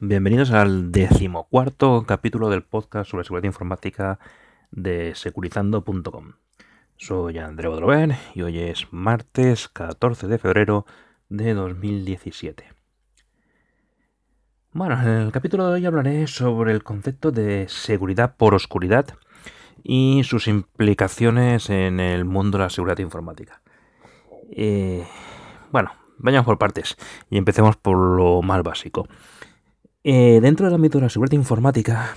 Bienvenidos al decimocuarto capítulo del podcast sobre seguridad informática de securizando.com. Soy André Bodrover y hoy es martes 14 de febrero de 2017. Bueno, en el capítulo de hoy hablaré sobre el concepto de seguridad por oscuridad y sus implicaciones en el mundo de la seguridad informática. Eh, bueno, vayamos por partes y empecemos por lo más básico. Eh, dentro del ámbito de la seguridad informática,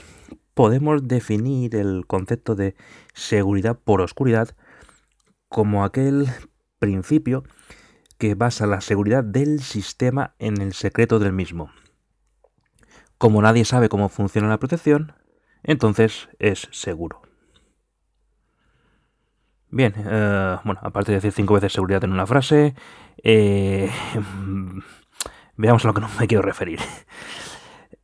podemos definir el concepto de seguridad por oscuridad como aquel principio que basa la seguridad del sistema en el secreto del mismo. Como nadie sabe cómo funciona la protección, entonces es seguro. Bien, eh, bueno, aparte de decir cinco veces seguridad en una frase, eh, veamos a lo que no me quiero referir.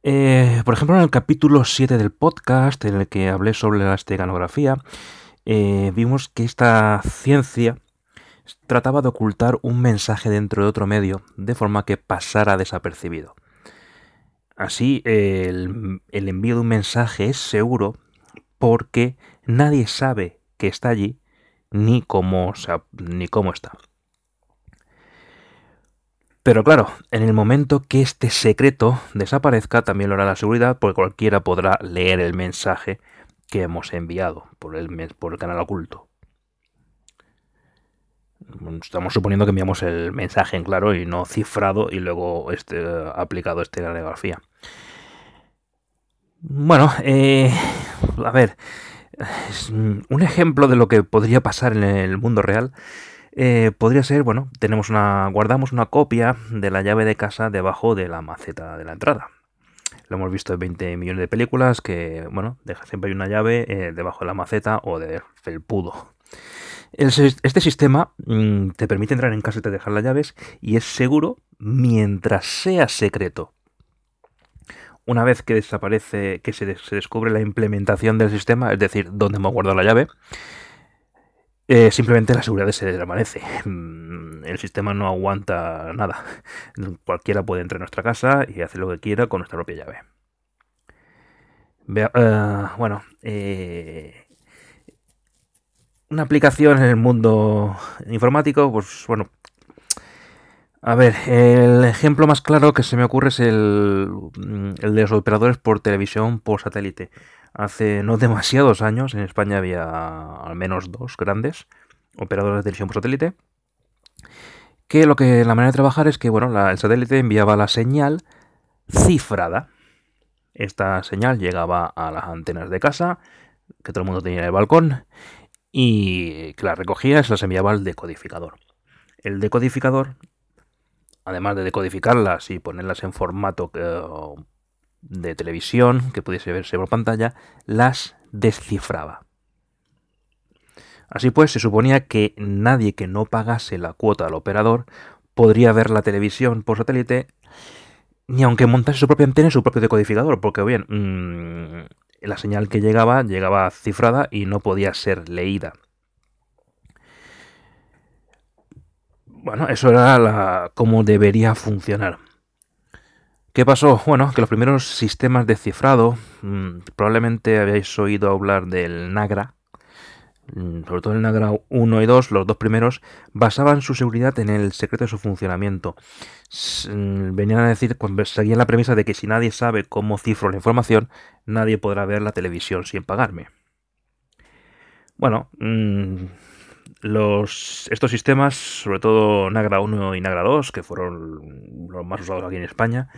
Eh, por ejemplo, en el capítulo 7 del podcast, en el que hablé sobre la esteganografía, vimos que esta ciencia trataba de ocultar un mensaje dentro de otro medio, de forma que pasara desapercibido. Así, el, el envío de un mensaje es seguro porque nadie sabe que está allí ni cómo, ni cómo está. Pero claro, en el momento que este secreto desaparezca, también lo hará la seguridad, porque cualquiera podrá leer el mensaje que hemos enviado por el, por el canal oculto. Estamos suponiendo que enviamos el mensaje en claro y no cifrado y luego este, aplicado este grafía. Bueno, eh, a ver, un ejemplo de lo que podría pasar en el mundo real eh, podría ser, bueno, tenemos una, guardamos una copia de la llave de casa debajo de la maceta de la entrada. Lo hemos visto en 20 millones de películas que, bueno, deja siempre hay una llave eh, debajo de la maceta o del felpudo. este sistema mm, te permite entrar en casa y te dejar las llaves y es seguro mientras sea secreto una vez que desaparece, que se, descubre la implementación del sistema, es decir, dónde hemos guardado la llave, eh, simplemente la seguridad se desvanece. Mm, el sistema no aguanta nada. Cualquiera puede entrar a nuestra casa y hacer lo que quiera con nuestra propia llave. Eh, bueno, eh, una aplicación en el mundo informático, pues bueno, a ver, el ejemplo más claro que se me ocurre es el, de los operadores por televisión por satélite. Hace no demasiados años en España había al menos dos grandes operadores de televisión por satélite. Que lo que la manera de trabajar es que bueno, el satélite enviaba la señal cifrada. Esta señal llegaba a las antenas de casa, que todo el mundo tenía en el balcón, y que la recogía y se las enviaba al decodificador. El decodificador además de decodificarlas y ponerlas en formato eh, de televisión que pudiese verse por pantalla, las descifraba. Así pues, se suponía que nadie que no pagase la cuota al operador podría ver la televisión por satélite, ni aunque montase su propia antena y su propio decodificador, porque bien, mm, la señal que llegaba llegaba cifrada y no podía ser leída. Bueno, eso era la, como debería funcionar. ¿Qué pasó? Bueno, que los primeros sistemas de cifrado, mm, probablemente habéis oído hablar del Nagra, mm, sobre todo el Nagra 1 y 2, los dos primeros, basaban su seguridad en el secreto de su funcionamiento. Mm, venían a decir, seguían la premisa de que si nadie sabe cómo cifro la información, nadie podrá ver la televisión sin pagarme. Bueno, los, estos sistemas, sobre todo Nagra 1 y Nagra 2, que fueron los más usados aquí en España,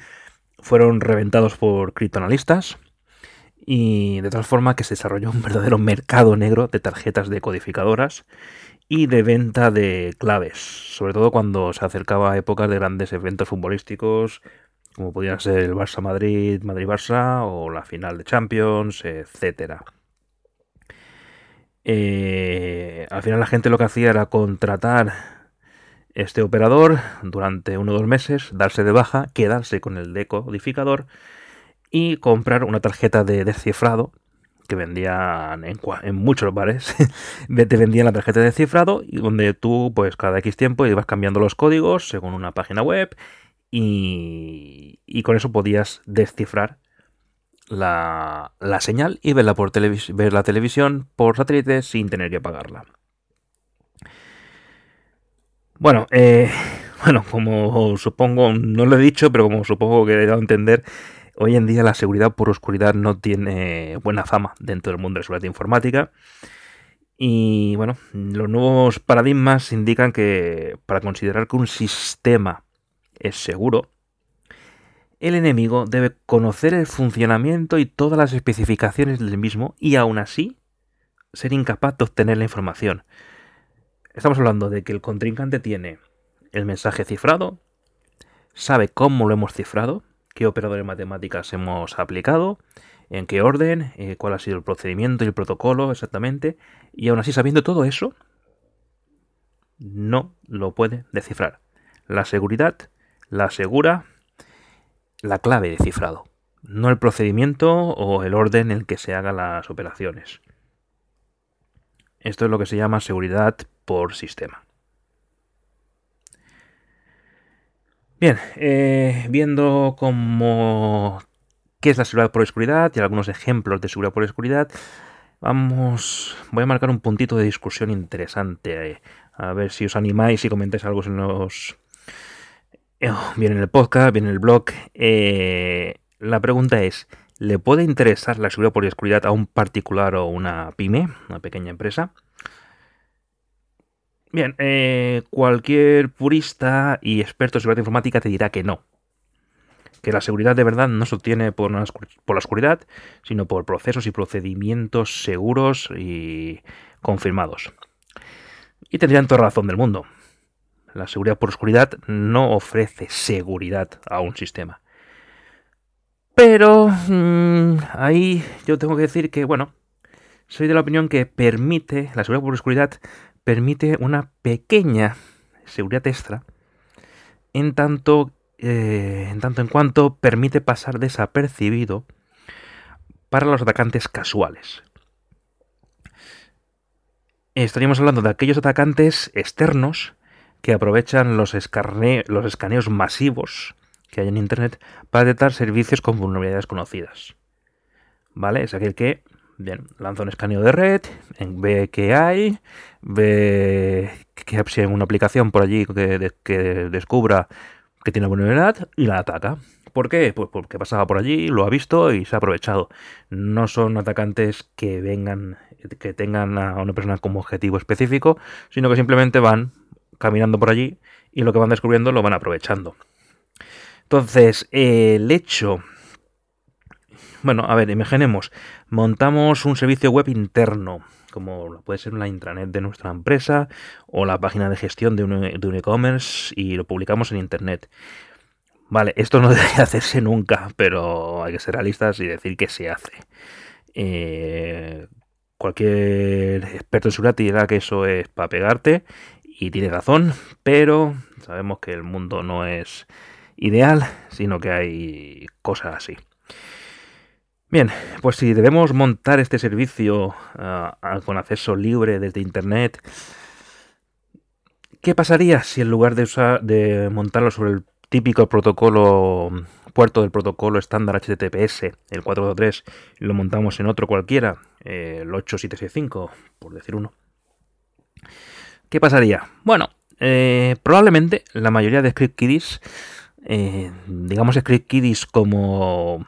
fueron reventados por criptoanalistas y de tal forma que se desarrolló un verdadero mercado negro de tarjetas decodificadoras y de venta de claves, sobre todo cuando se acercaba a épocas de grandes eventos futbolísticos como podían ser el Barça Madrid, Madrid Barça o la final de Champions, etcétera. Eh, al final la gente lo que hacía era contratar este operador durante uno o dos meses, darse de baja, quedarse con el decodificador y comprar una tarjeta de descifrado que vendían en, muchos bares. te vendían la tarjeta de descifrado y donde tú, pues cada X tiempo ibas cambiando los códigos según una página web y, y con eso podías descifrar la, señal y verla, por ver la televisión por satélite sin tener que pagarla. Bueno, eh, bueno, como supongo, no lo he dicho, pero como supongo que he dado a entender, hoy en día la seguridad por oscuridad no tiene buena fama dentro del mundo de la seguridad informática. Y bueno, los nuevos paradigmas indican que para considerar que un sistema es seguro, el enemigo debe conocer el funcionamiento y todas las especificaciones del mismo y aún así ser incapaz de obtener la información. Estamos hablando de que el contrincante tiene el mensaje cifrado, sabe cómo lo hemos cifrado, qué operadores matemáticas hemos aplicado, en qué orden, eh, cuál ha sido el procedimiento y el protocolo exactamente, y aún así sabiendo todo eso, no lo puede descifrar. La seguridad la asegura la clave de cifrado, no el procedimiento o el orden en el que se hagan las operaciones. Esto es lo que se llama seguridad por sistema. Bien, eh, viendo cómo qué es la seguridad por oscuridad y algunos ejemplos de seguridad por oscuridad, vamos, voy a marcar un puntito de discusión interesante. Eh, a ver si os animáis y comentáis algo en los bien en el podcast, bien en el blog. Eh, la pregunta es, ¿le puede interesar la seguridad por oscuridad a un particular o una pyme, una pequeña empresa? Bien, eh, cualquier purista y experto en seguridad informática te dirá que no. Que la seguridad de verdad no se obtiene por, la oscuridad, sino por procesos y procedimientos seguros y confirmados. Y tendrían toda razón del mundo. La seguridad por oscuridad no ofrece seguridad a un sistema. Pero mm, ahí yo tengo que decir que, bueno, soy de la opinión que permite, la seguridad por oscuridad permite una pequeña seguridad extra en tanto, eh, en tanto en cuanto permite pasar desapercibido para los atacantes casuales. Estaríamos hablando de aquellos atacantes externos que aprovechan los, los escaneos masivos que hay en Internet para detectar servicios con vulnerabilidades conocidas. ¿Vale? Es aquel que bien, lanza un escaneo de red, ve que hay, ve que hay una aplicación por allí que, que descubra que tiene vulnerabilidad y la ataca. ¿Por qué? Pues porque pasaba por allí, lo ha visto y se ha aprovechado. No son atacantes que vengan, que tengan a una persona como objetivo específico, sino que simplemente van caminando por allí y lo que van descubriendo lo van aprovechando. Entonces, el hecho... Bueno, a ver, imaginemos, montamos un servicio web interno, como puede ser la intranet de nuestra empresa o la página de gestión de un e-commerce y lo publicamos en internet. Vale, esto no debe hacerse nunca, pero hay que ser realistas y decir que se hace. Eh, cualquier experto en seguridad dirá que eso es para pegarte y tiene razón, pero sabemos que el mundo no es ideal, sino que hay cosas así. Bien, pues si debemos montar este servicio ah, con acceso libre desde Internet, ¿qué pasaría si en lugar de, usar, de montarlo sobre el típico protocolo, puerto del protocolo estándar HTTPS, el 423, lo montamos en otro cualquiera, el 8765, por decir uno? ¿Qué pasaría? Bueno, eh, probablemente la mayoría de script kiddies, eh, digamos script kiddies como...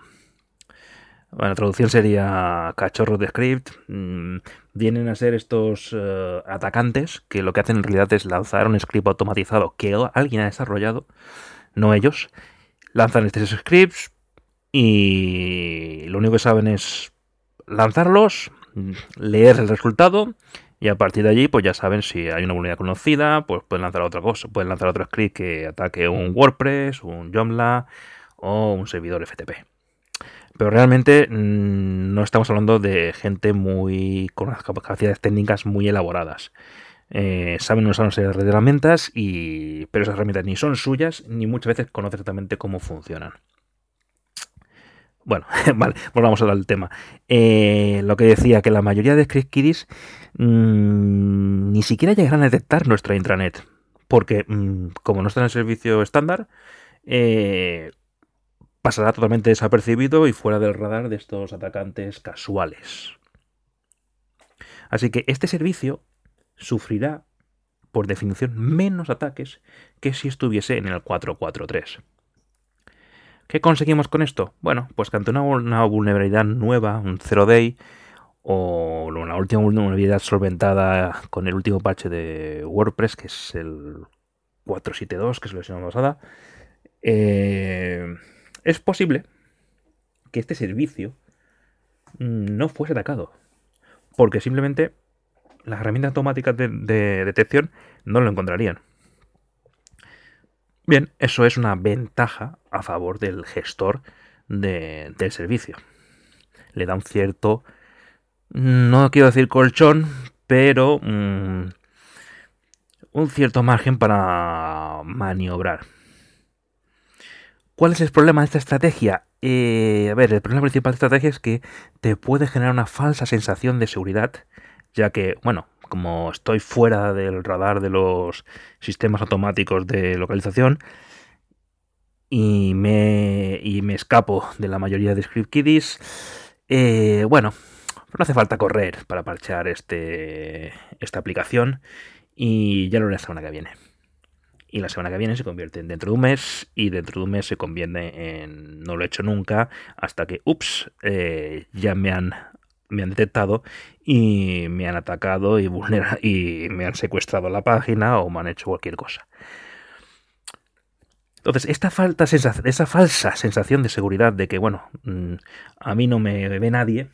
Bueno, la traducción sería cachorros de script. Mm, vienen a ser estos eh, atacantes que lo que hacen en realidad es lanzar un script automatizado que alguien ha desarrollado, no ellos. Lanzan estos scripts y lo único que saben es lanzarlos, leer el resultado y a partir de allí, pues ya saben si hay una vulnerabilidad conocida, pues pueden lanzar otra cosa, pueden lanzar otro script que ataque un WordPress, un Joomla o un servidor FTP. Pero realmente mm, no estamos hablando de gente muy con unas capacidades técnicas muy elaboradas. Eh, saben usar una serie de herramientas, y, pero esas herramientas ni son suyas ni muchas veces conocen exactamente cómo funcionan. Bueno, vale, volvamos al tema. Eh, lo que decía, que la mayoría de script kiddies mm, ni siquiera llegarán a detectar nuestra intranet. Porque, mm, como no está en el servicio estándar, eh, pasará totalmente desapercibido y fuera del radar de estos atacantes casuales. Así que este servicio sufrirá, por definición, menos ataques que si estuviese en el 443. ¿Qué conseguimos con esto? Bueno, pues que ante una, vulnerabilidad nueva, un 0-day, o una última vulnerabilidad solventada con el último parche de WordPress, que es el 472, que es la versión pasada, eh, es posible que este servicio no fuese atacado. Porque simplemente las herramientas automáticas de, detección no lo encontrarían. Bien, eso es una ventaja a favor del gestor del servicio. Le da un cierto, no quiero decir colchón, pero mm, un cierto margen para maniobrar. ¿Cuál es el problema de esta estrategia? Eh, a ver, el problema principal de esta estrategia es que te puede generar una falsa sensación de seguridad, ya que, bueno, como estoy fuera del radar de los sistemas automáticos de localización y me, y me escapo de la mayoría de script kiddies, eh, bueno, no hace falta correr para parchear este, esta aplicación y ya lo haré la semana que viene y la semana que viene se convierte en dentro de un mes y dentro de un mes se convierte en no lo he hecho nunca hasta que, ups, eh, ya me han, me han detectado y me han atacado y, y me han secuestrado la página o me han hecho cualquier cosa. Entonces, esta falta esa falsa sensación de seguridad de que, bueno, mm, a mí no me ve nadie,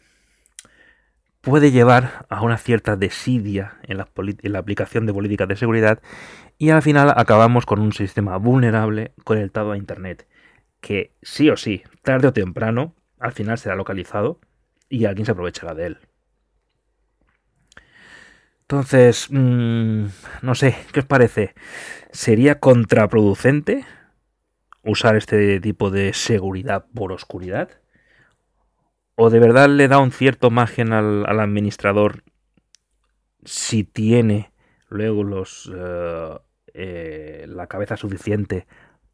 puede llevar a una cierta desidia en la, aplicación de políticas de seguridad y al final acabamos con un sistema vulnerable conectado a Internet, que sí o sí, tarde o temprano, al final será localizado y alguien se aprovechará de él. Entonces, mmm, no sé, ¿qué os parece? ¿Sería contraproducente usar este tipo de seguridad por oscuridad? O de verdad le da un cierto margen al, administrador si tiene luego los eh, eh, la cabeza suficiente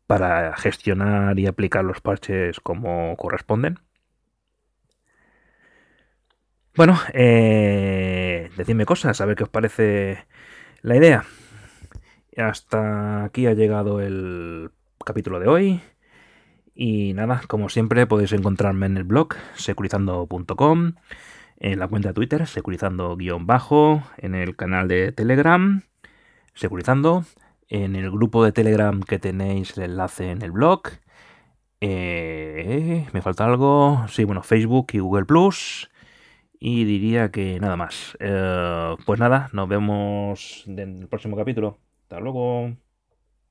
para gestionar y aplicar los parches como corresponden. Bueno, eh, decidme cosas, a ver qué os parece la idea. Hasta aquí ha llegado el capítulo de hoy. Y nada, como siempre podéis encontrarme en el blog securizando.com, en la cuenta de Twitter securizando-bajo, en el canal de Telegram securizando, en el grupo de Telegram que tenéis el enlace en el blog. Eh, me falta algo. Sí, bueno, Facebook y Google Plus. Y diría que nada más. Eh, pues nada, nos vemos en el próximo capítulo. Hasta luego.